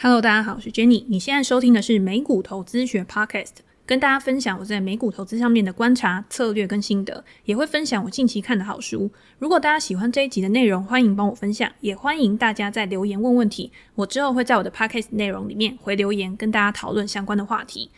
Hello，大家好，我是 Jenny。你现在收听的是美股投资学 Podcast，跟大家分享我在美股投资上面的观察、策略跟心得，也会分享我近期看的好书。如果大家喜欢这一集的内容，欢迎帮我分享，也欢迎大家在留言问问题。我之后会在我的 Podcast 内容里面回留言，跟大家讨论相关的话题。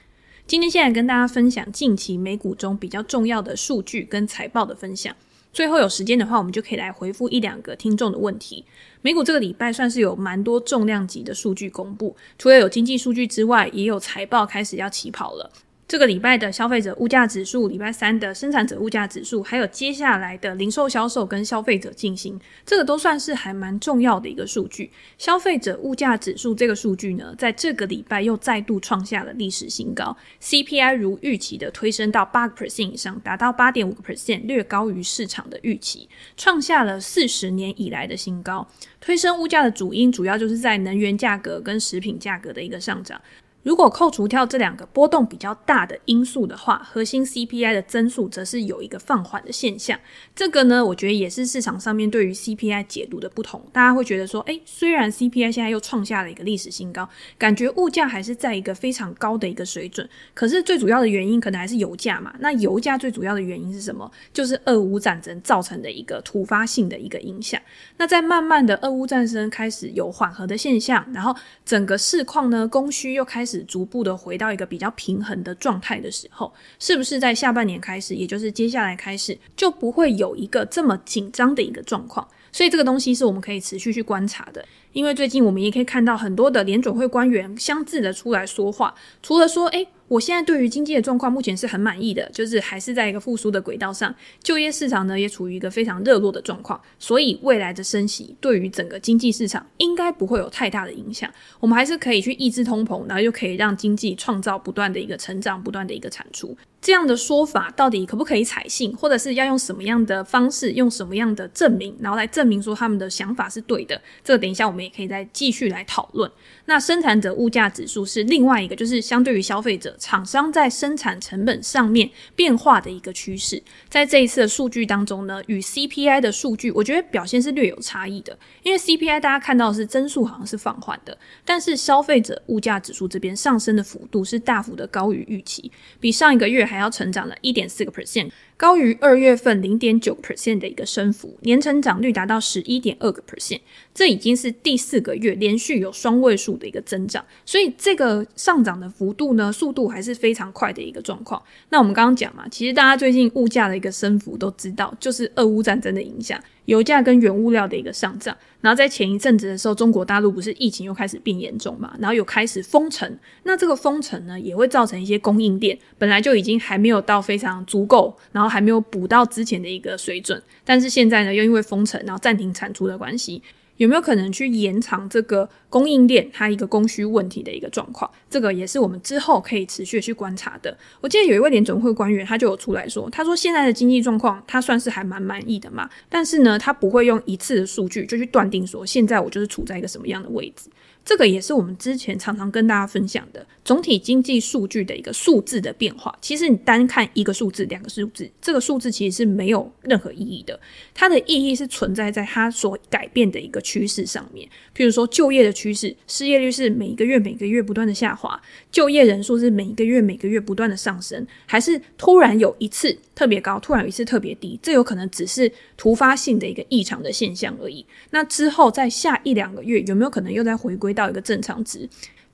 今天现在跟大家分享近期美股中比较重要的数据跟财报的分享。最后有时间的话，我们就可以来回复一两个听众的问题。美股这个礼拜算是有蛮多重量级的数据公布，除了有经济数据之外，也有财报开始要起跑了。这个礼拜的消费者物价指数，礼拜三的生产者物价指数，还有接下来的零售销售跟消费者进行，这个都算是还蛮重要的一个数据。消费者物价指数这个数据呢，在这个礼拜又再度创下了历史新高，CPI 如预期的推升到八个 percent 以上，达到八点五个 percent，略高于市场的预期，创下了四十年以来的新高。推升物价的主因，主要就是在能源价格跟食品价格的一个上涨。如果扣除掉这两个波动比较大的因素的话，核心 CPI 的增速则是有一个放缓的现象。这个呢，我觉得也是市场上面对于 CPI 解读的不同。大家会觉得说，诶，虽然 CPI 现在又创下了一个历史新高，感觉物价还是在一个非常高的一个水准。可是最主要的原因可能还是油价嘛。那油价最主要的原因是什么？就是俄乌战争造成的一个突发性的一个影响。那在慢慢的俄乌战争开始有缓和的现象，然后整个市况呢，供需又开始。逐步的回到一个比较平衡的状态的时候，是不是在下半年开始，也就是接下来开始，就不会有一个这么紧张的一个状况？所以这个东西是我们可以持续去观察的。因为最近我们也可以看到很多的联准会官员相继的出来说话，除了说，诶。我现在对于经济的状况目前是很满意的，就是还是在一个复苏的轨道上，就业市场呢也处于一个非常热络的状况，所以未来的升息对于整个经济市场应该不会有太大的影响。我们还是可以去抑制通膨，然后又可以让经济创造不断的一个成长，不断的一个产出。这样的说法到底可不可以采信，或者是要用什么样的方式，用什么样的证明，然后来证明说他们的想法是对的？这个等一下我们也可以再继续来讨论。那生产者物价指数是另外一个，就是相对于消费者，厂商在生产成本上面变化的一个趋势。在这一次的数据当中呢，与 CPI 的数据，我觉得表现是略有差异的。因为 CPI 大家看到的是增速好像是放缓的，但是消费者物价指数这边上升的幅度是大幅的高于预期，比上一个月还要成长了一点四个 percent。高于二月份零点九 percent 的一个升幅，年成长率达到十一点二个 percent，这已经是第四个月连续有双位数的一个增长，所以这个上涨的幅度呢，速度还是非常快的一个状况。那我们刚刚讲嘛，其实大家最近物价的一个升幅都知道，就是俄乌战争的影响。油价跟原物料的一个上涨，然后在前一阵子的时候，中国大陆不是疫情又开始变严重嘛，然后又开始封城，那这个封城呢，也会造成一些供应链本来就已经还没有到非常足够，然后还没有补到之前的一个水准，但是现在呢，又因为封城，然后暂停产出的关系。有没有可能去延长这个供应链它一个供需问题的一个状况？这个也是我们之后可以持续去观察的。我记得有一位联总会官员，他就有出来说，他说现在的经济状况他算是还蛮满意的嘛，但是呢，他不会用一次的数据就去断定说现在我就是处在一个什么样的位置。这个也是我们之前常常跟大家分享的总体经济数据的一个数字的变化。其实你单看一个数字、两个数字，这个数字其实是没有任何意义的。它的意义是存在在它所改变的一个趋势上面。譬如说就业的趋势，失业率是每一个月、每个月不断的下滑，就业人数是每一个月、每个月不断的上升，还是突然有一次特别高，突然有一次特别低？这有可能只是突发性的一个异常的现象而已。那之后在下一两个月，有没有可能又再回归？到一个正常值，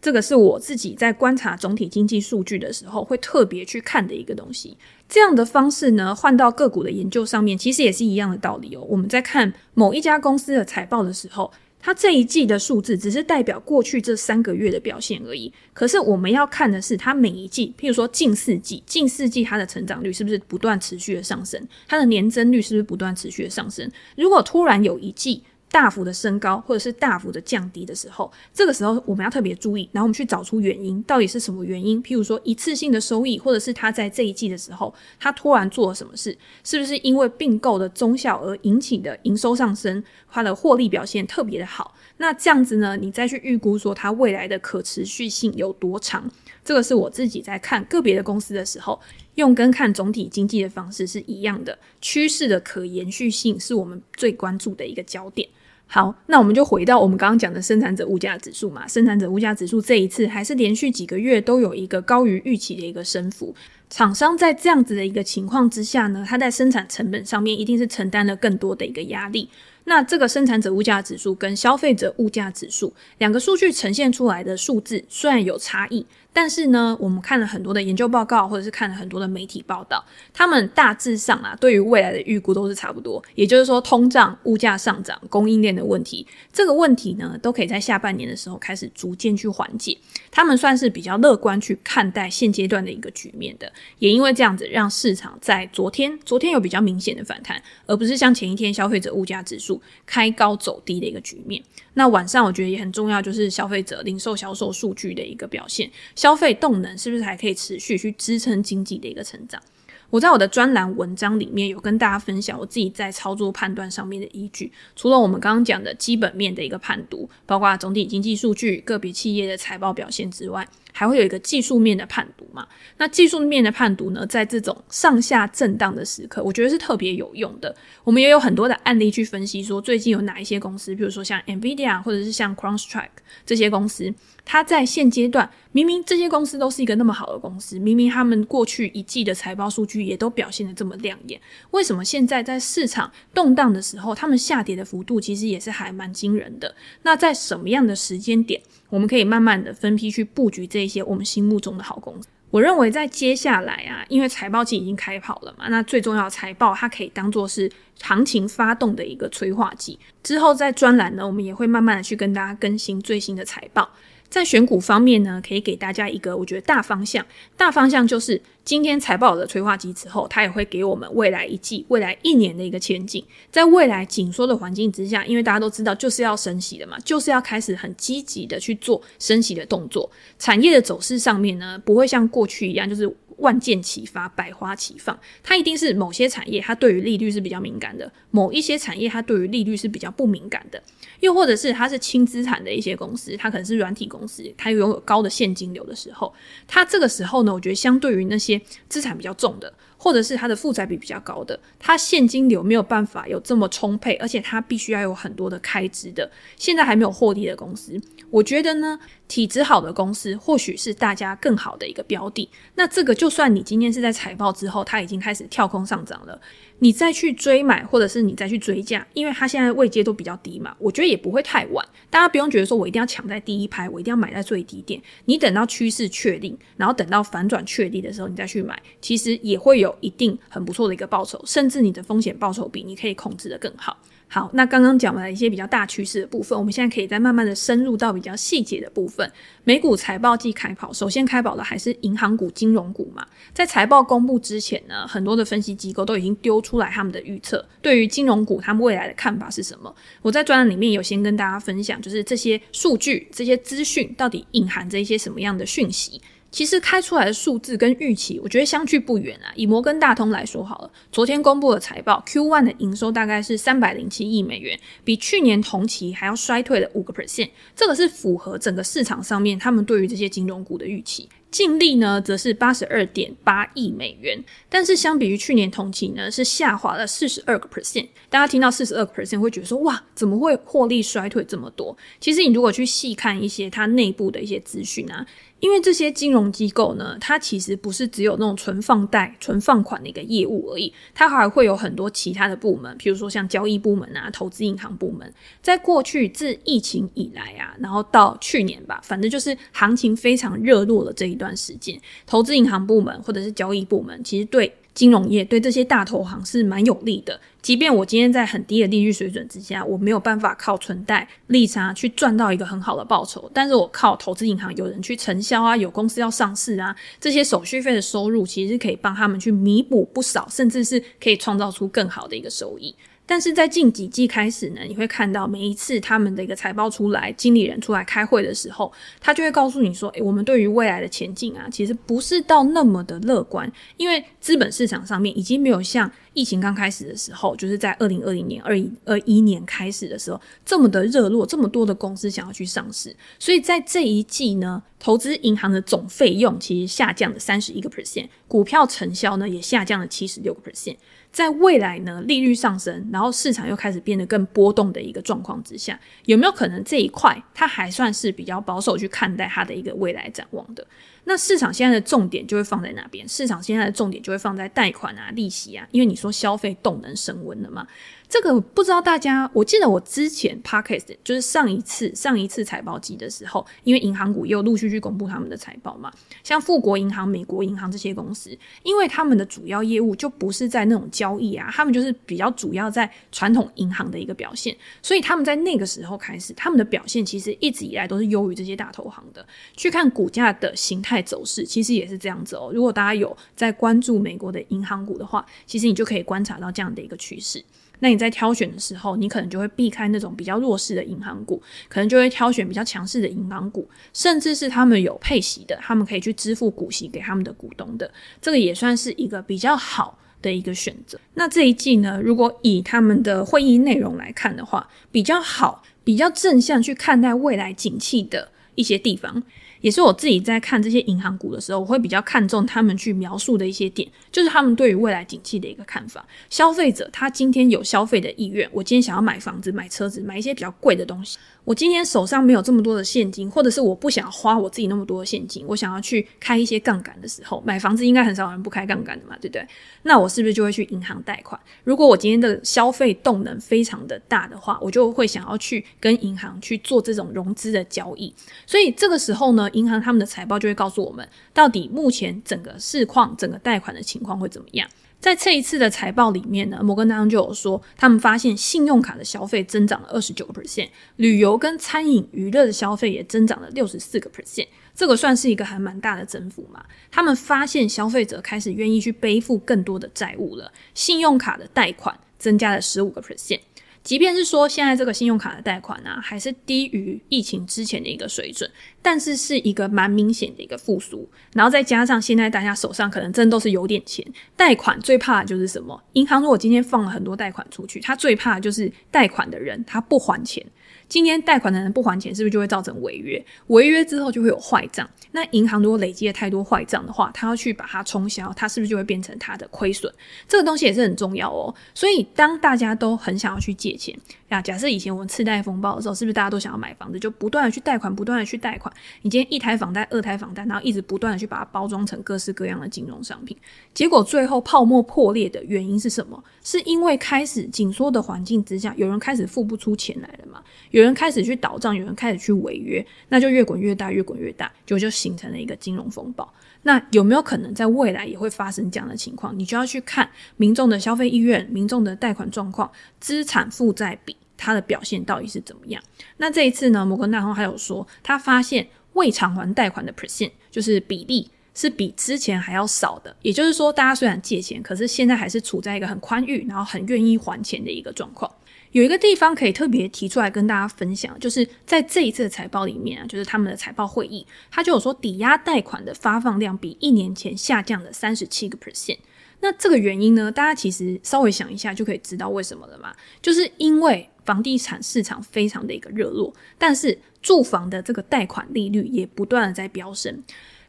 这个是我自己在观察总体经济数据的时候会特别去看的一个东西。这样的方式呢，换到个股的研究上面，其实也是一样的道理哦。我们在看某一家公司的财报的时候，它这一季的数字只是代表过去这三个月的表现而已。可是我们要看的是它每一季，譬如说近四季，近四季它的成长率是不是不断持续的上升？它的年增率是不是不断持续的上升？如果突然有一季，大幅的升高，或者是大幅的降低的时候，这个时候我们要特别注意，然后我们去找出原因，到底是什么原因？譬如说一次性的收益，或者是他在这一季的时候，他突然做了什么事，是不是因为并购的综效而引起的营收上升，它的获利表现特别的好？那这样子呢，你再去预估说它未来的可持续性有多长？这个是我自己在看个别的公司的时候，用跟看总体经济的方式是一样的，趋势的可延续性是我们最关注的一个焦点。好，那我们就回到我们刚刚讲的生产者物价指数嘛。生产者物价指数这一次还是连续几个月都有一个高于预期的一个升幅。厂商在这样子的一个情况之下呢，它在生产成本上面一定是承担了更多的一个压力。那这个生产者物价指数跟消费者物价指数两个数据呈现出来的数字虽然有差异。但是呢，我们看了很多的研究报告，或者是看了很多的媒体报道，他们大致上啊，对于未来的预估都是差不多。也就是说，通胀、物价上涨、供应链的问题，这个问题呢，都可以在下半年的时候开始逐渐去缓解。他们算是比较乐观去看待现阶段的一个局面的。也因为这样子，让市场在昨天，昨天有比较明显的反弹，而不是像前一天消费者物价指数开高走低的一个局面。那晚上我觉得也很重要，就是消费者零售销售数据的一个表现。消费动能是不是还可以持续去支撑经济的一个成长？我在我的专栏文章里面有跟大家分享我自己在操作判断上面的依据。除了我们刚刚讲的基本面的一个判读，包括总体经济数据、个别企业的财报表现之外，还会有一个技术面的判读嘛。那技术面的判读呢，在这种上下震荡的时刻，我觉得是特别有用的。我们也有很多的案例去分析，说最近有哪一些公司，比如说像 NVIDIA 或者是像 CrowdStrike 这些公司。它在现阶段，明明这些公司都是一个那么好的公司，明明他们过去一季的财报数据也都表现得这么亮眼，为什么现在在市场动荡的时候，他们下跌的幅度其实也是还蛮惊人的？那在什么样的时间点，我们可以慢慢的分批去布局这些我们心目中的好公司？我认为在接下来啊，因为财报季已经开跑了嘛，那最重要的财报它可以当做是行情发动的一个催化剂。之后在专栏呢，我们也会慢慢的去跟大家更新最新的财报。在选股方面呢，可以给大家一个我觉得大方向。大方向就是今天财报的催化机之后，它也会给我们未来一季、未来一年的一个前景。在未来紧缩的环境之下，因为大家都知道就是要升息的嘛，就是要开始很积极的去做升息的动作。产业的走势上面呢，不会像过去一样就是。万箭齐发，百花齐放，它一定是某些产业，它对于利率是比较敏感的；某一些产业，它对于利率是比较不敏感的。又或者是它是轻资产的一些公司，它可能是软体公司，它拥有高的现金流的时候，它这个时候呢，我觉得相对于那些资产比较重的，或者是它的负债比比较高的，它现金流没有办法有这么充沛，而且它必须要有很多的开支的，现在还没有获利的公司，我觉得呢。体质好的公司，或许是大家更好的一个标的。那这个，就算你今天是在财报之后，它已经开始跳空上涨了，你再去追买，或者是你再去追价，因为它现在位阶都比较低嘛，我觉得也不会太晚。大家不用觉得说我一定要抢在第一排，我一定要买在最低点。你等到趋势确定，然后等到反转确立的时候，你再去买，其实也会有一定很不错的一个报酬，甚至你的风险报酬比你可以控制的更好。好，那刚刚讲完了一些比较大趋势的部分，我们现在可以再慢慢的深入到比较细节的部分。美股财报季开跑，首先开跑的还是银行股、金融股嘛。在财报公布之前呢，很多的分析机构都已经丢出来他们的预测，对于金融股他们未来的看法是什么？我在专栏里面有先跟大家分享，就是这些数据、这些资讯到底隐含着一些什么样的讯息。其实开出来的数字跟预期，我觉得相距不远啊。以摩根大通来说好了，昨天公布的财报，Q1 的营收大概是三百零七亿美元，比去年同期还要衰退了五个 percent。这个是符合整个市场上面他们对于这些金融股的预期。净利呢，则是八十二点八亿美元，但是相比于去年同期呢，是下滑了四十二个 percent。大家听到四十二个 percent 会觉得说，哇，怎么会获利衰退这么多？其实你如果去细看一些它内部的一些资讯啊。因为这些金融机构呢，它其实不是只有那种存放贷、存放款的一个业务而已，它还会有很多其他的部门，比如说像交易部门啊、投资银行部门。在过去自疫情以来啊，然后到去年吧，反正就是行情非常热络的这一段时间，投资银行部门或者是交易部门，其实对。金融业对这些大投行是蛮有利的，即便我今天在很低的利率水准之下，我没有办法靠存贷利差去赚到一个很好的报酬，但是我靠投资银行有人去承销啊，有公司要上市啊，这些手续费的收入其实是可以帮他们去弥补不少，甚至是可以创造出更好的一个收益。但是在近几季开始呢，你会看到每一次他们的一个财报出来，经理人出来开会的时候，他就会告诉你说：“诶，我们对于未来的前景啊，其实不是到那么的乐观，因为资本市场上面已经没有像疫情刚开始的时候，就是在二零二零年、二一二一年开始的时候这么的热络，这么多的公司想要去上市，所以在这一季呢。”投资银行的总费用其实下降了三十一个 percent，股票成销呢也下降了七十六个 percent。在未来呢，利率上升，然后市场又开始变得更波动的一个状况之下，有没有可能这一块它还算是比较保守去看待它的一个未来展望的？那市场现在的重点就会放在哪边？市场现在的重点就会放在贷款啊、利息啊，因为你说消费动能升温了嘛。这个不知道大家，我记得我之前 podcast 就是上一次上一次财报季的时候，因为银行股又陆续去公布他们的财报嘛，像富国银行、美国银行这些公司，因为他们的主要业务就不是在那种交易啊，他们就是比较主要在传统银行的一个表现，所以他们在那个时候开始，他们的表现其实一直以来都是优于这些大投行的。去看股价的形态走势，其实也是这样子哦。如果大家有在关注美国的银行股的话，其实你就可以观察到这样的一个趋势。那你在挑选的时候，你可能就会避开那种比较弱势的银行股，可能就会挑选比较强势的银行股，甚至是他们有配息的，他们可以去支付股息给他们的股东的，这个也算是一个比较好的一个选择。那这一季呢，如果以他们的会议内容来看的话，比较好、比较正向去看待未来景气的一些地方。也是我自己在看这些银行股的时候，我会比较看重他们去描述的一些点，就是他们对于未来景气的一个看法。消费者他今天有消费的意愿，我今天想要买房子、买车子、买一些比较贵的东西。我今天手上没有这么多的现金，或者是我不想花我自己那么多的现金，我想要去开一些杠杆的时候，买房子应该很少人不开杠杆的嘛，对不对？那我是不是就会去银行贷款？如果我今天的消费动能非常的大的话，我就会想要去跟银行去做这种融资的交易。所以这个时候呢，银行他们的财报就会告诉我们，到底目前整个市况、整个贷款的情况会怎么样。在这一次的财报里面呢，摩根大通就有说，他们发现信用卡的消费增长了二十九个 percent，旅游跟餐饮娱乐的消费也增长了六十四个 percent，这个算是一个还蛮大的增幅嘛。他们发现消费者开始愿意去背负更多的债务了，信用卡的贷款增加了十五个 percent。即便是说现在这个信用卡的贷款呢、啊，还是低于疫情之前的一个水准，但是是一个蛮明显的一个复苏。然后再加上现在大家手上可能真都是有点钱，贷款最怕的就是什么？银行如果今天放了很多贷款出去，他最怕的就是贷款的人他不还钱。今天贷款的人不还钱，是不是就会造成违约？违约之后就会有坏账。那银行如果累积了太多坏账的话，他要去把它冲销，它是不是就会变成他的亏损？这个东西也是很重要哦。所以当大家都很想要去借钱。呀，假设以前我们次贷风暴的时候，是不是大家都想要买房子，就不断的去贷款，不断的去贷款？你今天一台房贷、二台房贷，然后一直不断的去把它包装成各式各样的金融商品，结果最后泡沫破裂的原因是什么？是因为开始紧缩的环境之下，有人开始付不出钱来了嘛？有人开始去倒账，有人开始去违约，那就越滚越大，越滚越大，就就形成了一个金融风暴。那有没有可能在未来也会发生这样的情况？你就要去看民众的消费意愿、民众的贷款状况、资产负债比。它的表现到底是怎么样？那这一次呢，摩根大通还有说，他发现未偿还贷款的 percent 就是比例是比之前还要少的。也就是说，大家虽然借钱，可是现在还是处在一个很宽裕，然后很愿意还钱的一个状况。有一个地方可以特别提出来跟大家分享，就是在这一次的财报里面啊，就是他们的财报会议，他就有说抵押贷款的发放量比一年前下降了三十七个 percent。那这个原因呢，大家其实稍微想一下就可以知道为什么了嘛，就是因为。房地产市场非常的一个热络，但是住房的这个贷款利率也不断的在飙升。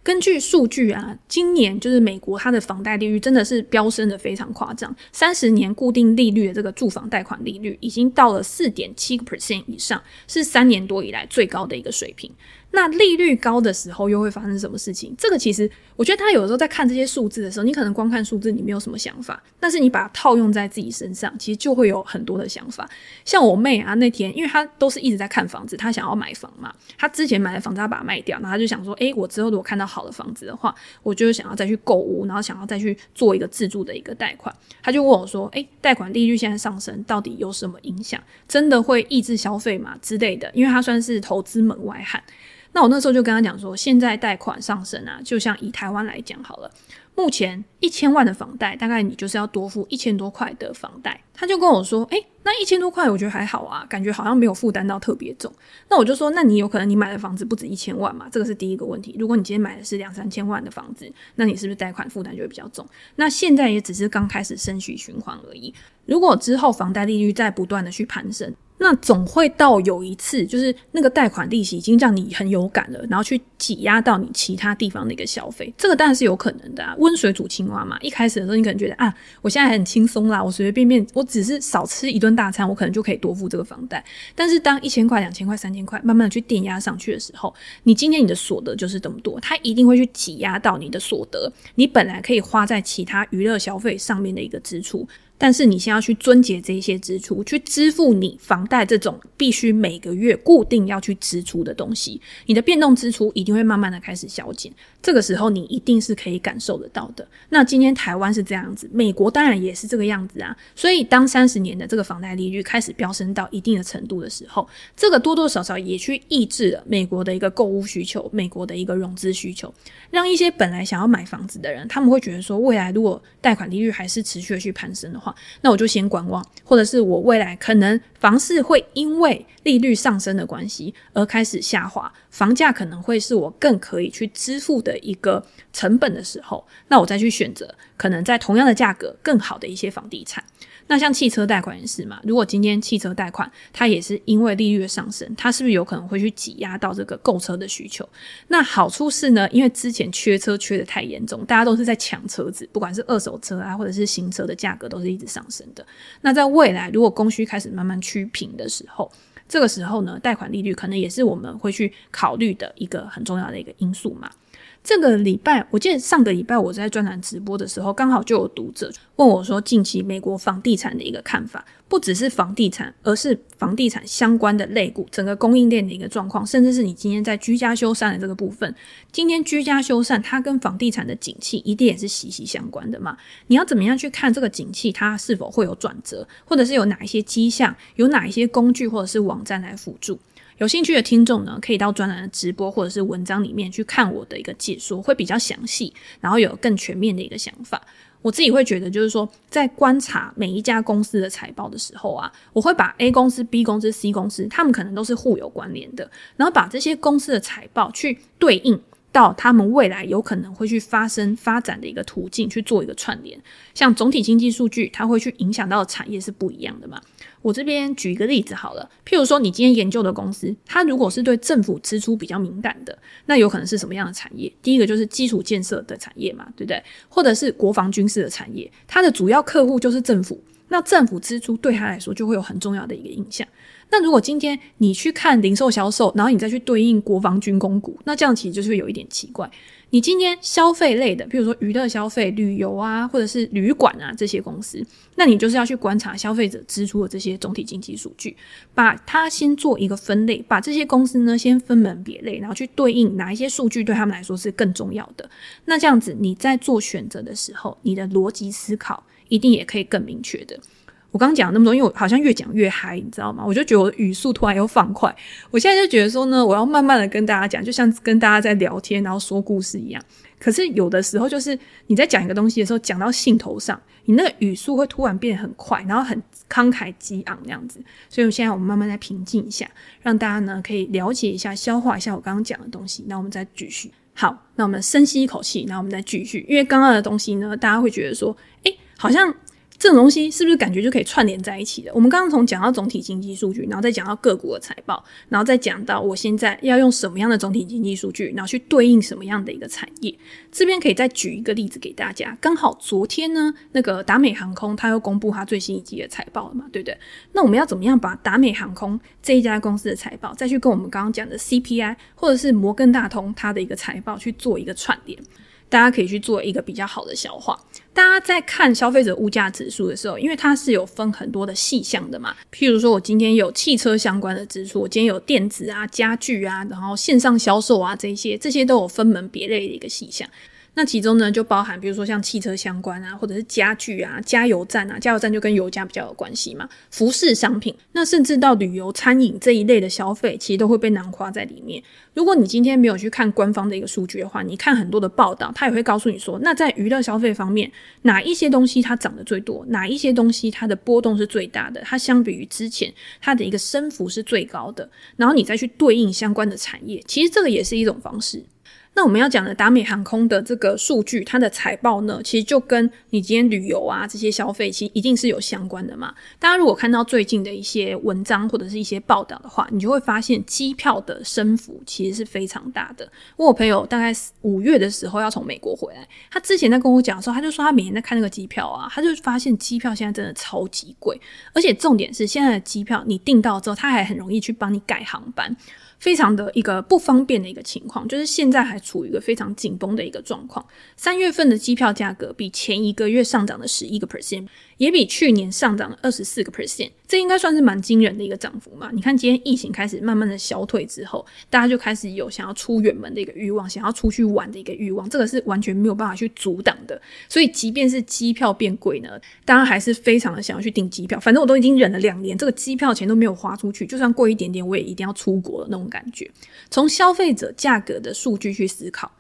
根据数据啊，今年就是美国它的房贷利率真的是飙升的非常夸张，三十年固定利率的这个住房贷款利率已经到了四点七个 percent 以上，是三年多以来最高的一个水平。那利率高的时候又会发生什么事情？这个其实我觉得他有时候在看这些数字的时候，你可能光看数字你没有什么想法，但是你把它套用在自己身上，其实就会有很多的想法。像我妹啊，那天因为她都是一直在看房子，她想要买房嘛，她之前买的房子她把它卖掉，然后她就想说，诶，我之后如果看到好的房子的话，我就想要再去购物，然后想要再去做一个自住的一个贷款。她就问我说，诶，贷款利率现在上升，到底有什么影响？真的会抑制消费吗？之类的，因为她算是投资门外汉。那我那时候就跟他讲说，现在贷款上升啊，就像以台湾来讲好了，目前一千万的房贷，大概你就是要多付一千多块的房贷。他就跟我说，诶，那一千多块我觉得还好啊，感觉好像没有负担到特别重。那我就说，那你有可能你买的房子不止一千万嘛？这个是第一个问题。如果你今天买的是两三千万的房子，那你是不是贷款负担就会比较重？那现在也只是刚开始升息循环而已。如果之后房贷利率再不断的去攀升，那总会到有一次，就是那个贷款利息已经让你很有感了，然后去挤压到你其他地方的一个消费，这个当然是有可能的啊。温水煮青蛙嘛，一开始的时候你可能觉得啊，我现在很轻松啦，我随随便便，我只是少吃一顿大餐，我可能就可以多付这个房贷。但是当一千块、两千块、三千块慢慢的去垫压上去的时候，你今天你的所得就是这么多，它一定会去挤压到你的所得，你本来可以花在其他娱乐消费上面的一个支出。但是你先要去撙节这些支出，去支付你房贷这种必须每个月固定要去支出的东西，你的变动支出一定会慢慢的开始消减。这个时候你一定是可以感受得到的。那今天台湾是这样子，美国当然也是这个样子啊。所以当三十年的这个房贷利率开始飙升到一定的程度的时候，这个多多少少也去抑制了美国的一个购物需求，美国的一个融资需求，让一些本来想要买房子的人，他们会觉得说，未来如果贷款利率还是持续的去攀升的话，那我就先观望，或者是我未来可能房市会因为利率上升的关系而开始下滑，房价可能会是我更可以去支付的一个成本的时候，那我再去选择可能在同样的价格更好的一些房地产。那像汽车贷款也是嘛，如果今天汽车贷款它也是因为利率的上升，它是不是有可能会去挤压到这个购车的需求？那好处是呢，因为之前缺车缺得太严重，大家都是在抢车子，不管是二手车啊，或者是新车的价格都是一直上升的。那在未来，如果供需开始慢慢趋平的时候，这个时候呢，贷款利率可能也是我们会去考虑的一个很重要的一个因素嘛。这个礼拜，我记得上个礼拜我在专栏直播的时候，刚好就有读者问我说，近期美国房地产的一个看法，不只是房地产，而是房地产相关的类股，整个供应链的一个状况，甚至是你今天在居家修缮的这个部分，今天居家修缮它跟房地产的景气一定也是息息相关的嘛？你要怎么样去看这个景气，它是否会有转折，或者是有哪一些迹象，有哪一些工具或者是网站来辅助？有兴趣的听众呢，可以到专栏的直播或者是文章里面去看我的一个解说，会比较详细，然后有更全面的一个想法。我自己会觉得，就是说，在观察每一家公司的财报的时候啊，我会把 A 公司、B 公司、C 公司，他们可能都是互有关联的，然后把这些公司的财报去对应到他们未来有可能会去发生发展的一个途径去做一个串联。像总体经济数据，它会去影响到的产业是不一样的嘛。我这边举一个例子好了，譬如说你今天研究的公司，它如果是对政府支出比较敏感的，那有可能是什么样的产业？第一个就是基础建设的产业嘛，对不对？或者是国防军事的产业，它的主要客户就是政府，那政府支出对他来说就会有很重要的一个影响。那如果今天你去看零售销售，然后你再去对应国防军工股，那这样其实就是会有一点奇怪。你今天消费类的，比如说娱乐消费、旅游啊，或者是旅馆啊这些公司，那你就是要去观察消费者支出的这些总体经济数据，把它先做一个分类，把这些公司呢先分门别类，然后去对应哪一些数据对他们来说是更重要的。那这样子你在做选择的时候，你的逻辑思考一定也可以更明确的。我刚讲了那么多，因为我好像越讲越嗨，你知道吗？我就觉得我的语速突然又放快。我现在就觉得说呢，我要慢慢的跟大家讲，就像跟大家在聊天，然后说故事一样。可是有的时候，就是你在讲一个东西的时候，讲到兴头上，你那个语速会突然变得很快，然后很慷慨激昂那样子。所以，我现在我们慢慢再平静一下，让大家呢可以了解一下、消化一下我刚刚讲的东西。那我们再继续。好，那我们深吸一口气，然后我们再继续。因为刚刚的东西呢，大家会觉得说，诶，好像。这种东西是不是感觉就可以串联在一起的？我们刚刚从讲到总体经济数据，然后再讲到个股的财报，然后再讲到我现在要用什么样的总体经济数据，然后去对应什么样的一个产业。这边可以再举一个例子给大家。刚好昨天呢，那个达美航空它又公布它最新一季的财报了嘛，对不对？那我们要怎么样把达美航空这一家公司的财报，再去跟我们刚刚讲的 CPI 或者是摩根大通它的一个财报去做一个串联？大家可以去做一个比较好的消化。大家在看消费者物价指数的时候，因为它是有分很多的细项的嘛，譬如说我今天有汽车相关的指数，我今天有电子啊、家具啊，然后线上销售啊这些，这些都有分门别类的一个细项。那其中呢，就包含比如说像汽车相关啊，或者是家具啊、加油站啊，加油站就跟油价比较有关系嘛。服饰商品，那甚至到旅游、餐饮这一类的消费，其实都会被囊括在里面。如果你今天没有去看官方的一个数据的话，你看很多的报道，它也会告诉你说，那在娱乐消费方面，哪一些东西它涨得最多，哪一些东西它的波动是最大的，它相比于之前它的一个升幅是最高的，然后你再去对应相关的产业，其实这个也是一种方式。那我们要讲的达美航空的这个数据，它的财报呢，其实就跟你今天旅游啊这些消费，其实一定是有相关的嘛。大家如果看到最近的一些文章或者是一些报道的话，你就会发现机票的升幅其实是非常大的。我朋友大概五月的时候要从美国回来，他之前在跟我讲的时候，他就说他每天在看那个机票啊，他就发现机票现在真的超级贵，而且重点是现在的机票你订到之后，他还很容易去帮你改航班。非常的一个不方便的一个情况，就是现在还处于一个非常紧绷的一个状况。三月份的机票价格比前一个月上涨了十一个 percent。也比去年上涨了二十四个 percent，这应该算是蛮惊人的一个涨幅嘛。你看今天疫情开始慢慢的消退之后，大家就开始有想要出远门的一个欲望，想要出去玩的一个欲望，这个是完全没有办法去阻挡的。所以即便是机票变贵呢，大家还是非常的想要去订机票。反正我都已经忍了两年，这个机票钱都没有花出去，就算贵一点点，我也一定要出国的那种感觉。从消费者价格的数据去思考，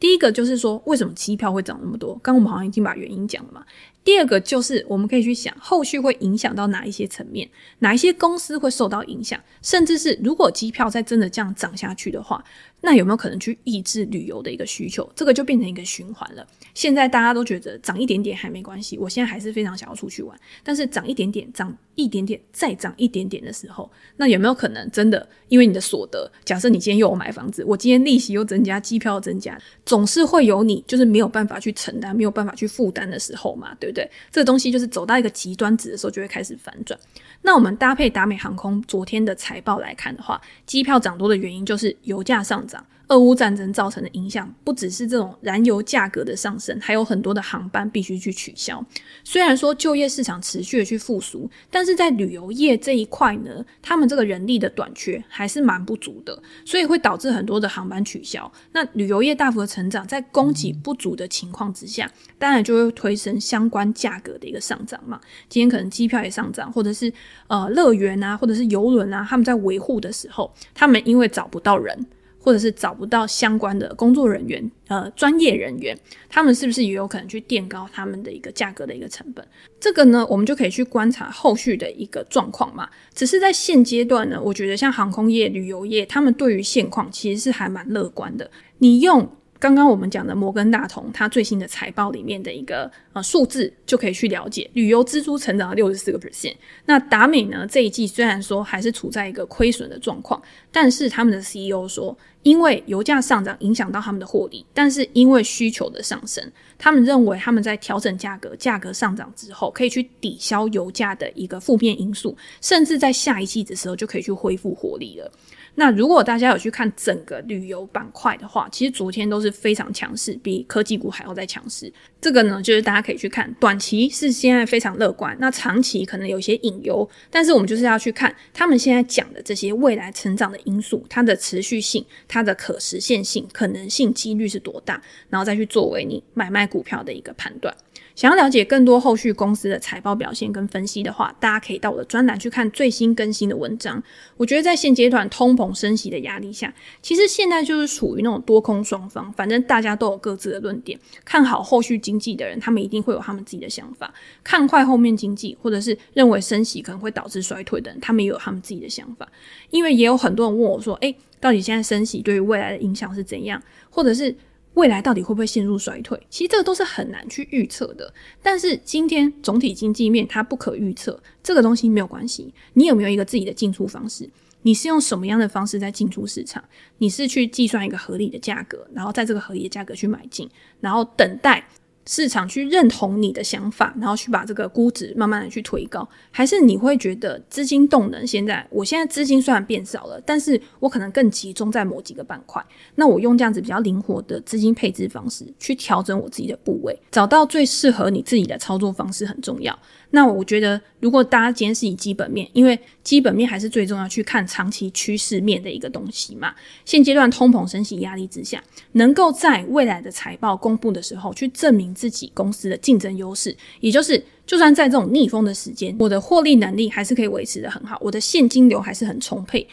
第一个就是说，为什么机票会涨那么多？刚刚我们好像已经把原因讲了嘛。第二个就是我们可以去想，后续会影响到哪一些层面，哪一些公司会受到影响，甚至是如果机票再真的这样涨下去的话，那有没有可能去抑制旅游的一个需求？这个就变成一个循环了。现在大家都觉得涨一点点还没关系，我现在还是非常想要出去玩。但是涨一点点，涨一点点，再涨一点点的时候，那有没有可能真的因为你的所得？假设你今天又有买房子，我今天利息又增加，机票又增加，总是会有你就是没有办法去承担、没有办法去负担的时候嘛，对不对？对这个东西就是走到一个极端值的时候，就会开始反转。那我们搭配达美航空昨天的财报来看的话，机票涨多的原因就是油价上涨。俄乌战争造成的影响不只是这种燃油价格的上升，还有很多的航班必须去取消。虽然说就业市场持续的去复苏，但是在旅游业这一块呢，他们这个人力的短缺还是蛮不足的，所以会导致很多的航班取消。那旅游业大幅的成长，在供给不足的情况之下，当然就会推升相关价格的一个上涨嘛。今天可能机票也上涨，或者是呃乐园啊，或者是游轮啊，他们在维护的时候，他们因为找不到人。或者是找不到相关的工作人员，呃，专业人员，他们是不是也有可能去垫高他们的一个价格的一个成本？这个呢，我们就可以去观察后续的一个状况嘛。只是在现阶段呢，我觉得像航空业、旅游业，他们对于现况其实是还蛮乐观的。你用。刚刚我们讲的摩根大通，它最新的财报里面的一个呃数字，就可以去了解旅游支出成长了六十四个 percent。那达美呢，这一季虽然说还是处在一个亏损的状况，但是他们的 CEO 说，因为油价上涨影响到他们的获利，但是因为需求的上升，他们认为他们在调整价格，价格上涨之后，可以去抵消油价的一个负面因素，甚至在下一季的时候就可以去恢复获利了。那如果大家有去看整个旅游板块的话，其实昨天都是非常强势，比科技股还要再强势。这个呢，就是大家可以去看，短期是现在非常乐观，那长期可能有些隐忧。但是我们就是要去看他们现在讲的这些未来成长的因素，它的持续性、它的可实现性、可能性、几率是多大，然后再去作为你买卖股票的一个判断。想要了解更多后续公司的财报表现跟分析的话，大家可以到我的专栏去看最新更新的文章。我觉得在现阶段通膨升息的压力下，其实现在就是处于那种多空双方，反正大家都有各自的论点。看好后续经济的人，他们一定会有他们自己的想法；看坏后面经济，或者是认为升息可能会导致衰退的人，他们也有他们自己的想法。因为也有很多人问我说：“诶，到底现在升息对于未来的影响是怎样？”或者是。未来到底会不会陷入衰退？其实这个都是很难去预测的。但是今天总体经济面它不可预测，这个东西没有关系。你有没有一个自己的进出方式？你是用什么样的方式在进出市场？你是去计算一个合理的价格，然后在这个合理的价格去买进，然后等待。市场去认同你的想法，然后去把这个估值慢慢的去推高，还是你会觉得资金动能现在，我现在资金虽然变少了，但是我可能更集中在某几个板块，那我用这样子比较灵活的资金配置方式去调整我自己的部位，找到最适合你自己的操作方式很重要。那我觉得，如果大家坚持以基本面，因为基本面还是最重要，去看长期趋势面的一个东西嘛。现阶段通膨升息压力之下，能够在未来的财报公布的时候，去证明自己公司的竞争优势，也就是，就算在这种逆风的时间，我的获利能力还是可以维持的很好，我的现金流还是很充沛。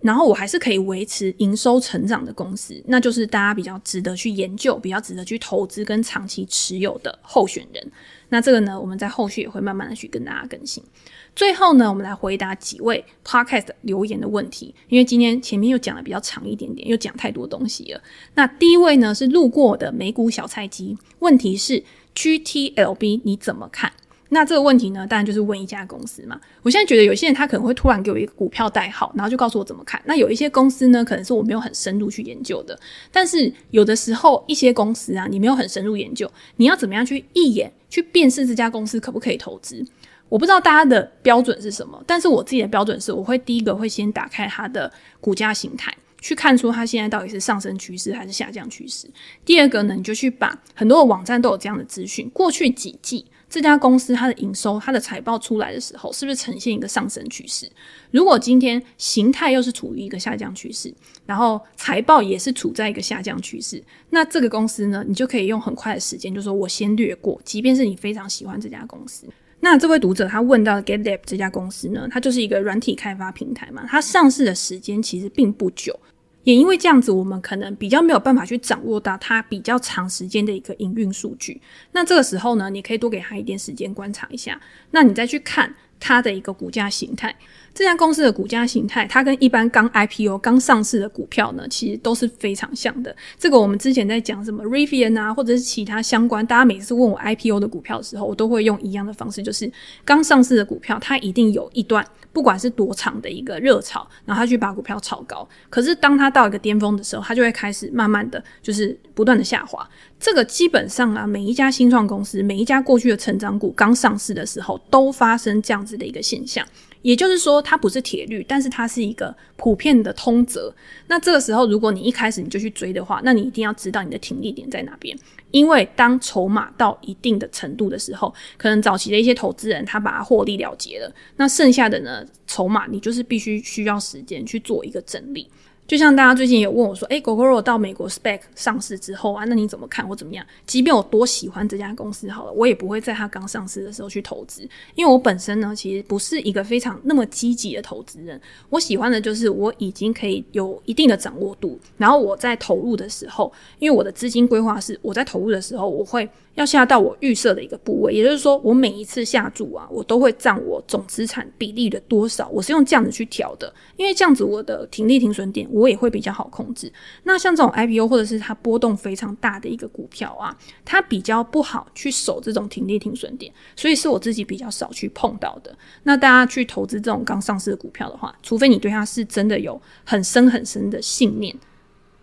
然后我还是可以维持营收成长的公司，那就是大家比较值得去研究、比较值得去投资跟长期持有的候选人。那这个呢，我们在后续也会慢慢的去跟大家更新。最后呢，我们来回答几位 Podcast 留言的问题，因为今天前面又讲的比较长一点点，又讲太多东西了。那第一位呢是路过的美股小菜鸡，问题是 GTLB 你怎么看？那这个问题呢，当然就是问一家公司嘛。我现在觉得有些人他可能会突然给我一个股票代号，然后就告诉我怎么看。那有一些公司呢，可能是我没有很深入去研究的。但是有的时候一些公司啊，你没有很深入研究，你要怎么样去一眼去辨识这家公司可不可以投资？我不知道大家的标准是什么，但是我自己的标准是，我会第一个会先打开它的股价形态，去看出它现在到底是上升趋势还是下降趋势。第二个呢，你就去把很多的网站都有这样的资讯，过去几季。这家公司它的营收、它的财报出来的时候，是不是呈现一个上升趋势？如果今天形态又是处于一个下降趋势，然后财报也是处在一个下降趋势，那这个公司呢，你就可以用很快的时间，就说我先略过，即便是你非常喜欢这家公司。那这位读者他问到 GitLab 这家公司呢，它就是一个软体开发平台嘛，它上市的时间其实并不久。也因为这样子，我们可能比较没有办法去掌握到它比较长时间的一个营运数据。那这个时候呢，你可以多给他一点时间观察一下。那你再去看它的一个股价形态。这家公司的股价形态，它跟一般刚 IPO 刚上市的股票呢，其实都是非常像的。这个我们之前在讲什么 Rivian 啊，或者是其他相关，大家每次问我 IPO 的股票的时候，我都会用一样的方式，就是刚上市的股票，它一定有一段。不管是多长的一个热潮，然后它去把股票炒高，可是当它到一个巅峰的时候，它就会开始慢慢的就是不断的下滑。这个基本上啊，每一家新创公司，每一家过去的成长股刚上市的时候，都发生这样子的一个现象。也就是说，它不是铁律，但是它是一个普遍的通则。那这个时候，如果你一开始你就去追的话，那你一定要知道你的停利点在哪边。因为当筹码到一定的程度的时候，可能早期的一些投资人他把它获利了结了，那剩下的呢，筹码你就是必须需要时间去做一个整理。就像大家最近有问我说：“诶，Gogoro 到美国 SPAC 上市之后啊，那你怎么看或怎么样？”即便我多喜欢这家公司好了，我也不会在它刚上市的时候去投资，因为我本身呢，其实不是一个非常那么积极的投资人。我喜欢的就是我已经可以有一定的掌握度，然后我在投入的时候，因为我的资金规划是我在投入的时候，我会。要下到我预设的一个部位，也就是说，我每一次下注啊，我都会占我总资产比例的多少，我是用这样子去调的，因为这样子我的停利停损点我也会比较好控制。那像这种 IPO 或者是它波动非常大的一个股票啊，它比较不好去守这种停利停损点，所以是我自己比较少去碰到的。那大家去投资这种刚上市的股票的话，除非你对它是真的有很深很深的信念。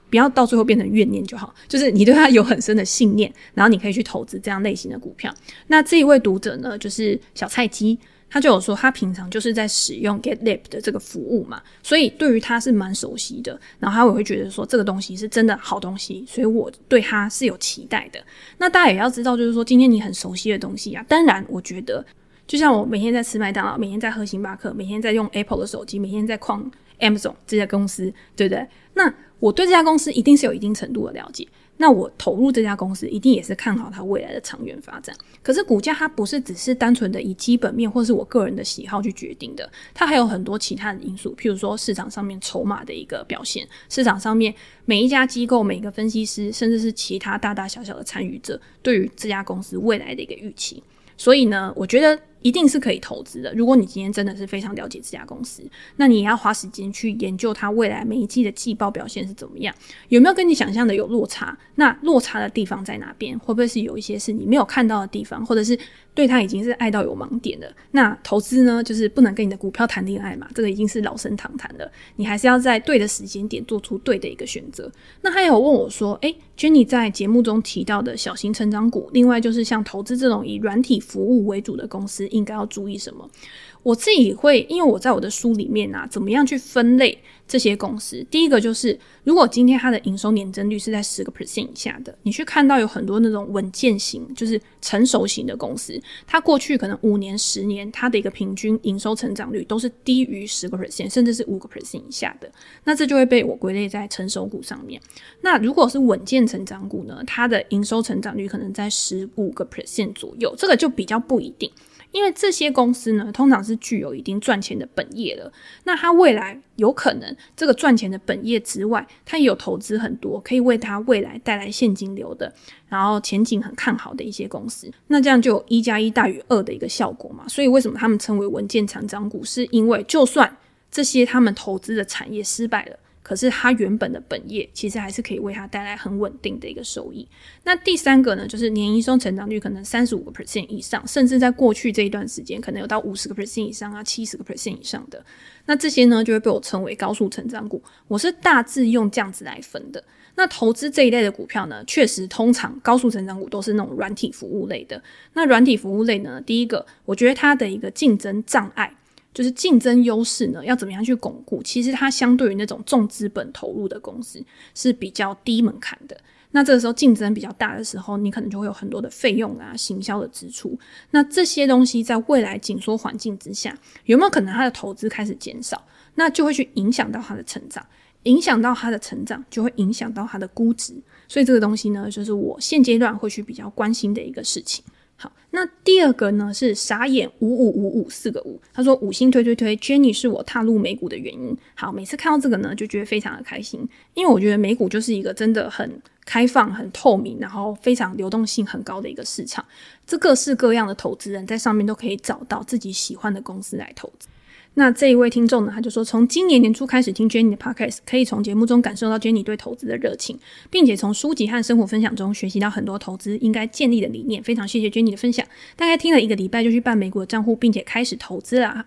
不要到最后变成怨念就好，就是你对他有很深的信念，然后你可以去投资这样类型的股票。那这一位读者呢，就是小菜鸡，他就有说他平常就是在使用 GitLab 的这个服务嘛，所以对于他是蛮熟悉的。然后他也会觉得说这个东西是真的好东西，所以我对他是有期待的。那大家也要知道，就是说今天你很熟悉的东西啊，当然我觉得就像我每天在吃麦当劳，每天在喝星巴克，每天在用 Apple 的手机，每天在逛 Amazon 这家公司，对不对？那我对这家公司一定是有一定程度的了解，那我投入这家公司一定也是看好它未来的长远发展。可是股价它不是只是单纯的以基本面或是我个人的喜好去决定的，它还有很多其他的因素，譬如说市场上面筹码的一个表现，市场上面每一家机构、每个分析师，甚至是其他大大小小的参与者对于这家公司未来的一个预期。所以呢，我觉得。一定是可以投资的。如果你今天真的是非常了解这家公司，那你也要花时间去研究它未来每一季的季报表现是怎么样，有没有跟你想象的有落差？那落差的地方在哪边？会不会是有一些是你没有看到的地方，或者是对他已经是爱到有盲点了？那投资呢，就是不能跟你的股票谈恋爱嘛，这个已经是老生常谈了。你还是要在对的时间点做出对的一个选择。那还有问我说，诶，Jenny 在节目中提到的小型成长股，另外就是像投资这种以软体服务为主的公司。应该要注意什么？我自己会，因为我在我的书里面啊，怎么样去分类这些公司？第一个就是，如果今天它的营收年增率是在十个 percent 以下的，你去看到有很多那种稳健型，就是成熟型的公司，它过去可能五年、十年，它的一个平均营收成长率都是低于十个 percent，甚至是五个 percent 以下的，那这就会被我归类在成熟股上面。那如果是稳健成长股呢，它的营收成长率可能在十五个 percent 左右，这个就比较不一定。因为这些公司呢，通常是具有一定赚钱的本业的。那它未来有可能这个赚钱的本业之外，它也有投资很多可以为它未来带来现金流的，然后前景很看好的一些公司。那这样就有一加一大于二的一个效果嘛。所以为什么他们称为稳健成长股？是因为就算这些他们投资的产业失败了。可是它原本的本业其实还是可以为它带来很稳定的一个收益。那第三个呢，就是年营收成长率可能三十五个 percent 以上，甚至在过去这一段时间可能有到五十个 percent 以上啊，七十个 percent 以上的。那这些呢，就会被我称为高速成长股。我是大致用这样子来分的。那投资这一类的股票呢，确实通常高速成长股都是那种软体服务类的。那软体服务类呢，第一个我觉得它的一个竞争障碍。就是竞争优势呢，要怎么样去巩固？其实它相对于那种重资本投入的公司是比较低门槛的。那这个时候竞争比较大的时候，你可能就会有很多的费用啊、行销的支出。那这些东西在未来紧缩环境之下，有没有可能它的投资开始减少？那就会去影响到它的成长，影响到它的成长，就会影响到它的估值。所以这个东西呢，就是我现阶段会去比较关心的一个事情。好，那第二个呢是傻眼五五五五四个五，他说五星推推推，Jenny 是我踏入美股的原因。好，每次看到这个呢，就觉得非常的开心，因为我觉得美股就是一个真的很开放、很透明，然后非常流动性很高的一个市场，这各式各样的投资人在上面都可以找到自己喜欢的公司来投资。那这一位听众呢，他就说，从今年年初开始听 Jenny 的 Podcast，可以从节目中感受到 Jenny 对投资的热情，并且从书籍和生活分享中学习到很多投资应该建立的理念。非常谢谢 Jenny 的分享。大概听了一个礼拜就去办美股的账户，并且开始投资了。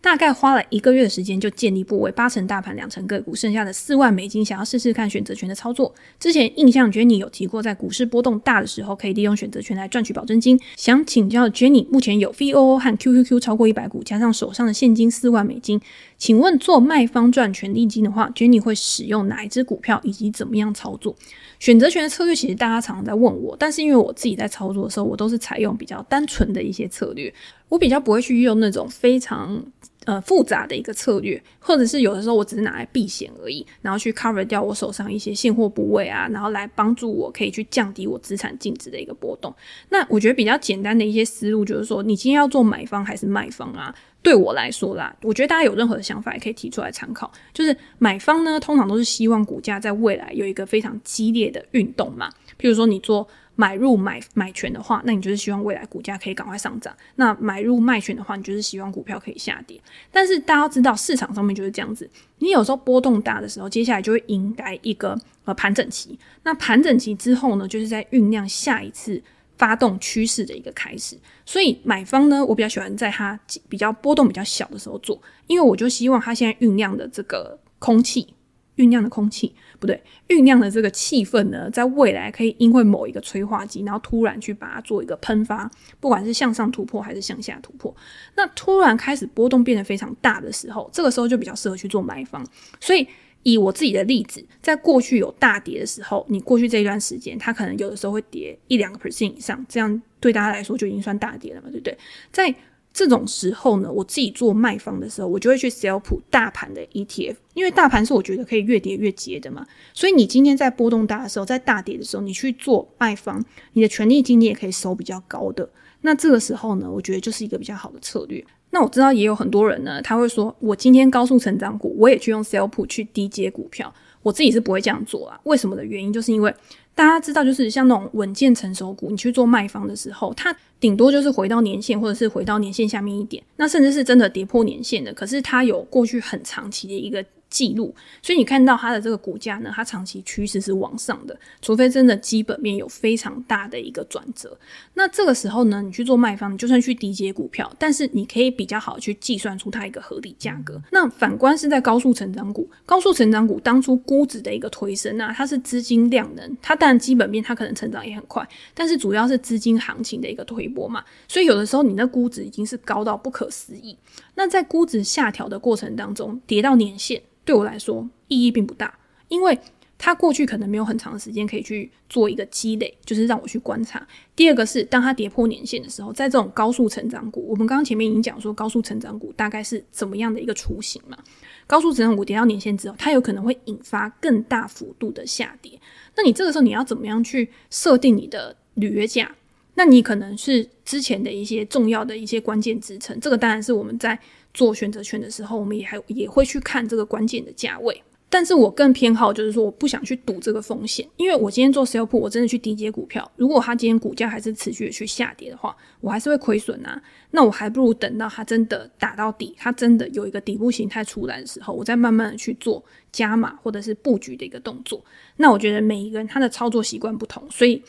大概花了一个月的时间就建立部位，八成大盘，两成个股，剩下的四万美金想要试试看选择权的操作。之前印象 Jenny 有提过，在股市波动大的时候可以利用选择权来赚取保证金。想请教 Jenny，目前有 VOO 和 QQQ 超过一百股，加上手上的现金四万美金，请问做卖方赚权利金的话，Jenny 会使用哪一支股票以及怎么样操作？选择权的策略其实大家常常在问我，但是因为我自己在操作的时候，我都是采用比较单纯的一些策略，我比较不会去用那种非常。呃，复杂的一个策略，或者是有的时候我只是拿来避险而已，然后去 cover 掉我手上一些现货部位啊，然后来帮助我可以去降低我资产净值的一个波动。那我觉得比较简单的一些思路就是说，你今天要做买方还是卖方啊？对我来说啦，我觉得大家有任何的想法也可以提出来参考。就是买方呢，通常都是希望股价在未来有一个非常激烈的运动嘛，譬如说你做。买入买买权的话，那你就是希望未来股价可以赶快上涨；那买入卖权的话，你就是希望股票可以下跌。但是大家要知道，市场上面就是这样子，你有时候波动大的时候，接下来就会迎来一个呃盘整期。那盘整期之后呢，就是在酝酿下一次发动趋势的一个开始。所以买方呢，我比较喜欢在它比较波动比较小的时候做，因为我就希望它现在酝酿的这个空气。酝酿的空气不对，酝酿的这个气氛呢，在未来可以因为某一个催化剂，然后突然去把它做一个喷发，不管是向上突破还是向下突破，那突然开始波动变得非常大的时候，这个时候就比较适合去做买方。所以以我自己的例子，在过去有大跌的时候，你过去这一段时间，它可能有的时候会跌一两个 percent 以上，这样对大家来说就已经算大跌了嘛，对不对？在这种时候呢，我自己做卖方的时候，我就会去 sell 普大盘的 ETF，因为大盘是我觉得可以越跌越接的嘛。所以你今天在波动大的时候，在大跌的时候，你去做卖方，你的权利金你也可以收比较高的。那这个时候呢，我觉得就是一个比较好的策略。那我知道也有很多人呢，他会说我今天高速成长股，我也去用 sell 普去低接股票，我自己是不会这样做啊。为什么的原因，就是因为。大家知道，就是像那种稳健成熟股，你去做卖方的时候，它顶多就是回到年限，或者是回到年限下面一点，那甚至是真的跌破年限的。可是它有过去很长期的一个。记录，所以你看到它的这个股价呢，它长期趋势是往上的，除非真的基本面有非常大的一个转折。那这个时候呢，你去做卖方，你就算去低接股票，但是你可以比较好去计算出它一个合理价格。那反观是在高速成长股，高速成长股当初估值的一个推升啊，它是资金量能，它当然基本面它可能成长也很快，但是主要是资金行情的一个推波嘛，所以有的时候你的估值已经是高到不可思议。那在估值下调的过程当中，跌到年线。对我来说意义并不大，因为它过去可能没有很长的时间可以去做一个积累，就是让我去观察。第二个是，当它跌破年线的时候，在这种高速成长股，我们刚刚前面已经讲说，高速成长股大概是怎么样的一个雏形嘛？高速成长股跌到年线之后，它有可能会引发更大幅度的下跌。那你这个时候你要怎么样去设定你的履约价？那你可能是之前的一些重要的一些关键支撑，这个当然是我们在做选择权的时候，我们也还也会去看这个关键的价位。但是我更偏好就是说，我不想去赌这个风险，因为我今天做 sell put，我真的去低接股票，如果它今天股价还是持续的去下跌的话，我还是会亏损啊。那我还不如等到它真的打到底，它真的有一个底部形态出来的时候，我再慢慢的去做加码或者是布局的一个动作。那我觉得每一个人他的操作习惯不同，所以。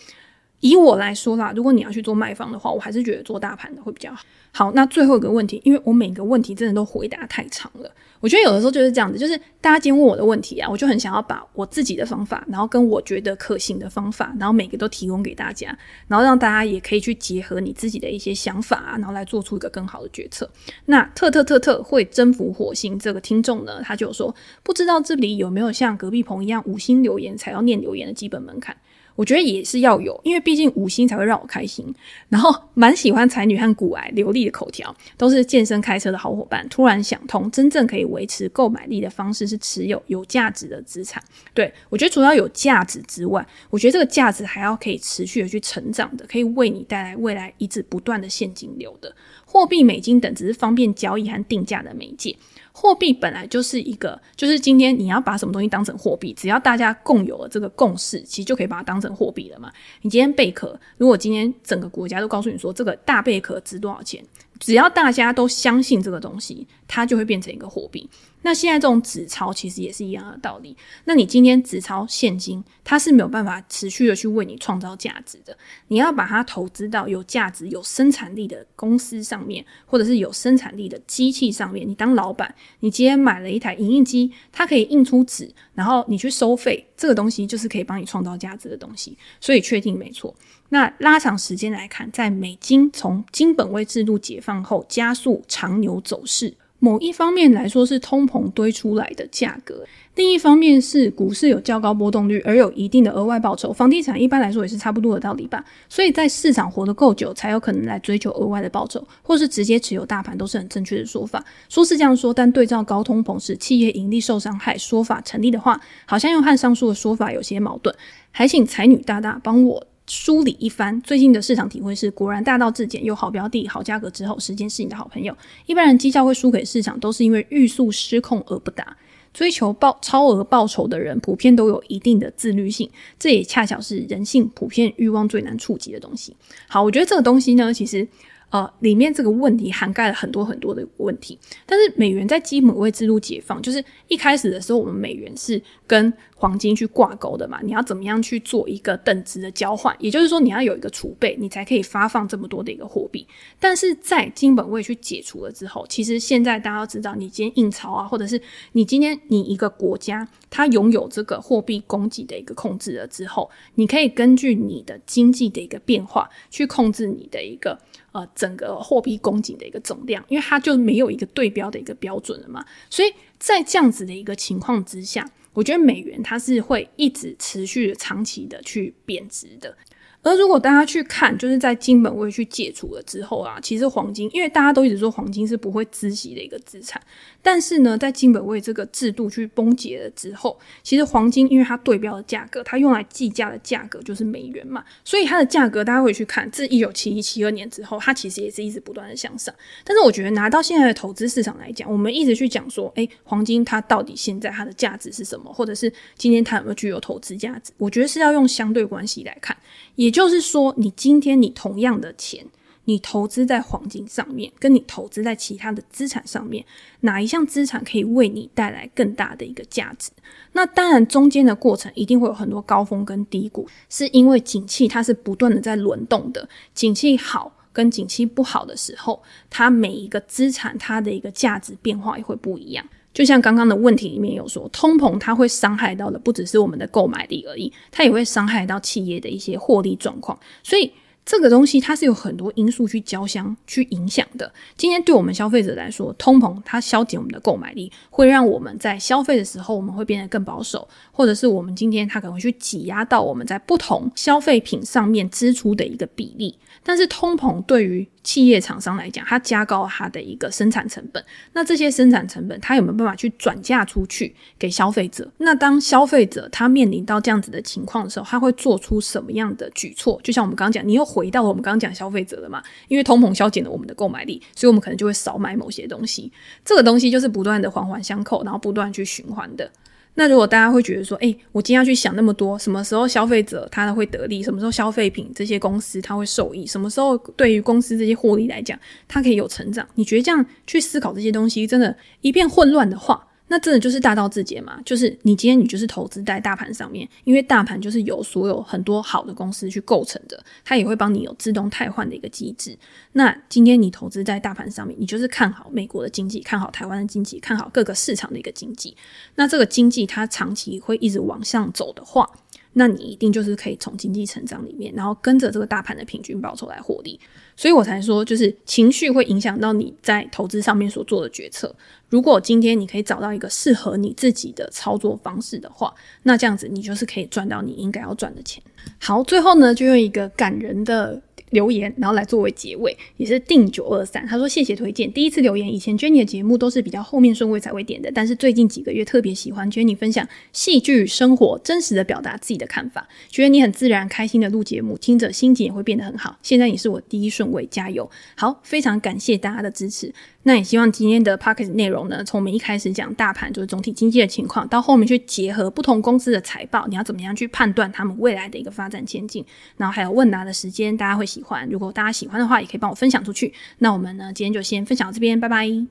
以我来说啦，如果你要去做卖方的话，我还是觉得做大盘的会比较好。好，那最后一个问题，因为我每个问题真的都回答太长了，我觉得有的时候就是这样子，就是大家今天问我的问题啊，我就很想要把我自己的方法，然后跟我觉得可行的方法，然后每个都提供给大家，然后让大家也可以去结合你自己的一些想法啊，然后来做出一个更好的决策。那特特特特会征服火星这个听众呢，他就说不知道这里有没有像隔壁棚一样五星留言才要念留言的基本门槛。我觉得也是要有，因为毕竟五星才会让我开心。然后蛮喜欢才女和股癌流利的口条，都是健身开车的好伙伴。突然想通，真正可以维持购买力的方式是持有有价值的资产。对，我觉得除了有价值之外，我觉得这个价值还要可以持续的去成长的，可以为你带来未来一直不断的现金流的。货币、美金等只是方便交易和定价的媒介。货币本来就是一个，就是今天你要把什么东西当成货币，只要大家共有了这个共识，其实就可以把它当成货币了嘛。你今天贝壳，如果今天整个国家都告诉你说这个大贝壳值多少钱，只要大家都相信这个东西，它就会变成一个货币。那现在这种纸钞其实也是一样的道理。那你今天纸钞现金，它是没有办法持续的去为你创造价值的。你要把它投资到有价值、有生产力的公司上面，或者是有生产力的机器上面。你当老板，你今天买了一台影印机，它可以印出纸，然后你去收费，这个东西就是可以帮你创造价值的东西。所以确定没错。那拉长时间来看，在美金从金本位制度解放后，加速长牛走势。某一方面来说是通膨堆出来的价格，另一方面是股市有较高波动率而有一定的额外报酬，房地产一般来说也是差不多的道理吧。所以在市场活得够久，才有可能来追求额外的报酬，或是直接持有大盘都是很正确的说法。说是这样说，但对照高通膨使企业盈利受伤害说法成立的话，好像又和上述的说法有些矛盾。还请才女大大帮我。梳理一番，最近的市场体会是，果然大道至简，有好标的、好价格之后，时间是你的好朋友。一般人绩效会输给市场，都是因为欲速失控而不达。追求报超额报酬的人，普遍都有一定的自律性，这也恰巧是人性普遍欲望最难触及的东西。好，我觉得这个东西呢，其实。呃，里面这个问题涵盖了很多很多的问题，但是美元在金本位制度解放，就是一开始的时候，我们美元是跟黄金去挂钩的嘛，你要怎么样去做一个等值的交换？也就是说，你要有一个储备，你才可以发放这么多的一个货币。但是在金本位去解除了之后，其实现在大家都知道，你今天印钞啊，或者是你今天你一个国家，它拥有这个货币供给的一个控制了之后，你可以根据你的经济的一个变化去控制你的一个。呃，整个货币供给的一个总量，因为它就没有一个对标的一个标准了嘛，所以在这样子的一个情况之下，我觉得美元它是会一直持续长期的去贬值的。而如果大家去看，就是在金本位去解除了之后啊，其实黄金，因为大家都一直说黄金是不会孳息的一个资产，但是呢，在金本位这个制度去崩解了之后，其实黄金因为它对标的价格，它用来计价的价格就是美元嘛，所以它的价格大家会去看，自一九七一、七二年之后，它其实也是一直不断的向上。但是我觉得拿到现在的投资市场来讲，我们一直去讲说，诶，黄金它到底现在它的价值是什么，或者是今天它有没有具有投资价值？我觉得是要用相对关系来看，也。也就是说，你今天你同样的钱，你投资在黄金上面，跟你投资在其他的资产上面，哪一项资产可以为你带来更大的一个价值？那当然，中间的过程一定会有很多高峰跟低谷，是因为景气它是不断的在轮动的。景气好跟景气不好的时候，它每一个资产它的一个价值变化也会不一样。就像刚刚的问题里面有说，通膨它会伤害到的不只是我们的购买力而已，它也会伤害到企业的一些获利状况。所以这个东西它是有很多因素去交相去影响的。今天对我们消费者来说，通膨它消减我们的购买力，会让我们在消费的时候我们会变得更保守，或者是我们今天它可能会去挤压到我们在不同消费品上面支出的一个比例。但是通膨对于企业厂商来讲，它加高它的一个生产成本。那这些生产成本，它有没有办法去转嫁出去给消费者？那当消费者他面临到这样子的情况的时候，他会做出什么样的举措？就像我们刚刚讲，你又回到我们刚刚讲消费者了嘛？因为通膨削减了我们的购买力，所以我们可能就会少买某些东西。这个东西就是不断的环环相扣，然后不断去循环的。那如果大家会觉得说，诶，我今天要去想那么多，什么时候消费者他会得利，什么时候消费品这些公司他会受益，什么时候对于公司这些获利来讲，它可以有成长？你觉得这样去思考这些东西，真的，一片混乱的话，那真的就是大道至简嘛？就是你今天你就是投资在大盘上面，因为大盘就是由所有很多好的公司去构成的，它也会帮你有自动汰换的一个机制。那今天你投资在大盘上面，你就是看好美国的经济，看好台湾的经济，看好各个市场的一个经济。那这个经济它长期会一直往上走的话，那你一定就是可以从经济成长里面，然后跟着这个大盘的平均报酬来获利。所以我才说，就是情绪会影响到你在投资上面所做的决策。如果今天你可以找到一个适合你自己的操作方式的话，那这样子你就是可以赚到你应该要赚的钱。好，最后呢，就用一个感人的。留言，然后来作为结尾，也是定九二三。他说：“谢谢推荐，第一次留言。以前 Jenny 的节目都是比较后面顺位才会点的，但是最近几个月特别喜欢 Jenny 分享戏剧生活，真实的表达自己的看法，觉得你很自然、开心的录节目，听着心情也会变得很好。现在你是我第一顺位，加油！好，非常感谢大家的支持。那也希望今天的 p o c a s t 内容呢，从我们一开始讲大盘就是总体经济的情况，到后面去结合不同公司的财报，你要怎么样去判断他们未来的一个发展前景，然后还有问答的时间，大家会。喜欢，如果大家喜欢的话，也可以帮我分享出去。那我们呢，今天就先分享到这边，拜拜。